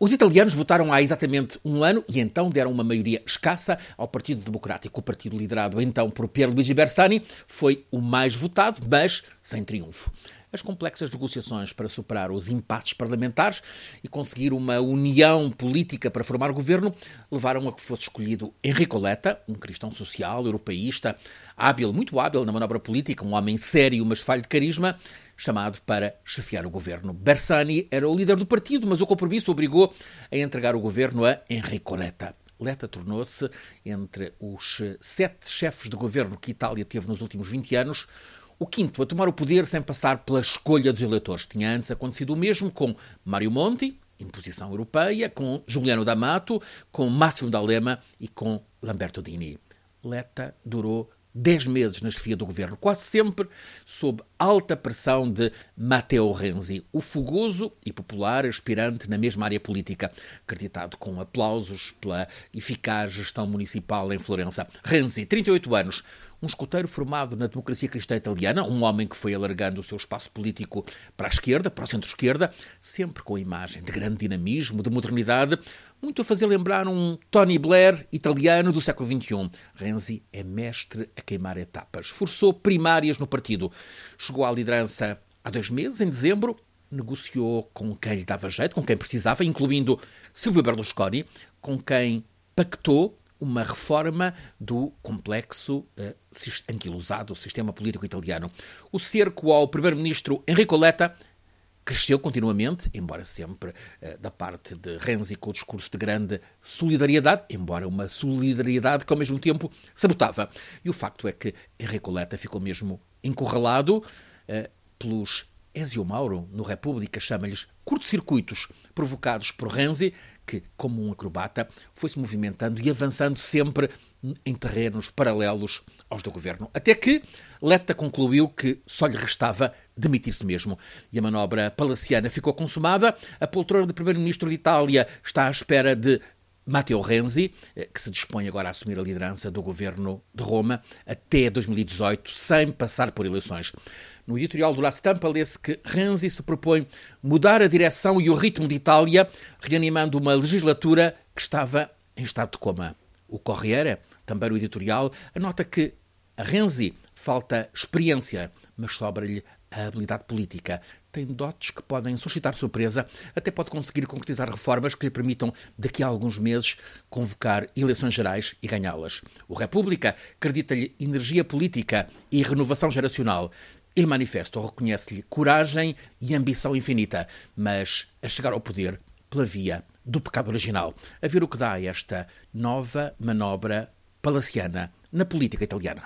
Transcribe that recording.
Os italianos votaram há exatamente um ano e então deram uma maioria escassa ao Partido Democrático. O partido liderado então por Pierluigi Bersani foi o mais votado, mas sem triunfo. As complexas negociações para superar os impasses parlamentares e conseguir uma união política para formar governo levaram a que fosse escolhido Enrico Letta, um cristão social, europeísta, hábil, muito hábil na manobra política, um homem sério, mas falho de carisma, chamado para chefiar o governo. Bersani era o líder do partido, mas o compromisso obrigou a entregar o governo a Enrico Letta. Letta tornou-se, entre os sete chefes de governo que Itália teve nos últimos 20 anos, o quinto a tomar o poder sem passar pela escolha dos eleitores. Tinha antes acontecido o mesmo com Mário Monti, imposição europeia, com Juliano D'Amato, com Máximo D'Alema e com Lamberto Dini. Letta durou 10 meses na chefia do governo, quase sempre sob alta pressão de Matteo Renzi, o fogoso e popular aspirante na mesma área política, acreditado com aplausos pela eficaz gestão municipal em Florença. Renzi, 38 anos, um escoteiro formado na democracia cristã italiana, um homem que foi alargando o seu espaço político para a esquerda, para o centro-esquerda, sempre com a imagem de grande dinamismo, de modernidade, muito a fazer lembrar um Tony Blair italiano do século XXI. Renzi é mestre a queimar etapas. Forçou primárias no partido. Chegou à liderança há dois meses, em dezembro, negociou com quem lhe dava jeito, com quem precisava, incluindo Silvio Berlusconi, com quem pactou uma reforma do complexo uh, anquilosado sistema político italiano. O cerco ao primeiro-ministro Enrico Letta cresceu continuamente, embora sempre uh, da parte de Renzi com o discurso de grande solidariedade, embora uma solidariedade que ao mesmo tempo sabotava. E o facto é que Enrico Letta ficou mesmo encurralado uh, pelos Ezio Mauro, no República, chama-lhes curto-circuitos provocados por Renzi, que, como um acrobata, foi-se movimentando e avançando sempre em terrenos paralelos aos do governo. Até que Letta concluiu que só lhe restava demitir-se mesmo. E a manobra palaciana ficou consumada. A poltrona de primeiro-ministro de Itália está à espera de Matteo Renzi, eh, que se dispõe agora a assumir a liderança do governo de Roma até 2018, sem passar por eleições. No editorial do La Stampa lê-se que Renzi se propõe mudar a direção e o ritmo de Itália, reanimando uma legislatura que estava em estado de coma. O Corriere, também no editorial, anota que a Renzi falta experiência, mas sobra-lhe a habilidade política. Tem dotes que podem suscitar surpresa, até pode conseguir concretizar reformas que lhe permitam, daqui a alguns meses, convocar eleições gerais e ganhá-las. O República acredita-lhe energia política e renovação geracional. Ele manifesta ou reconhece-lhe coragem e ambição infinita, mas a chegar ao poder pela via do pecado original. A ver o que dá esta nova manobra palaciana na política italiana.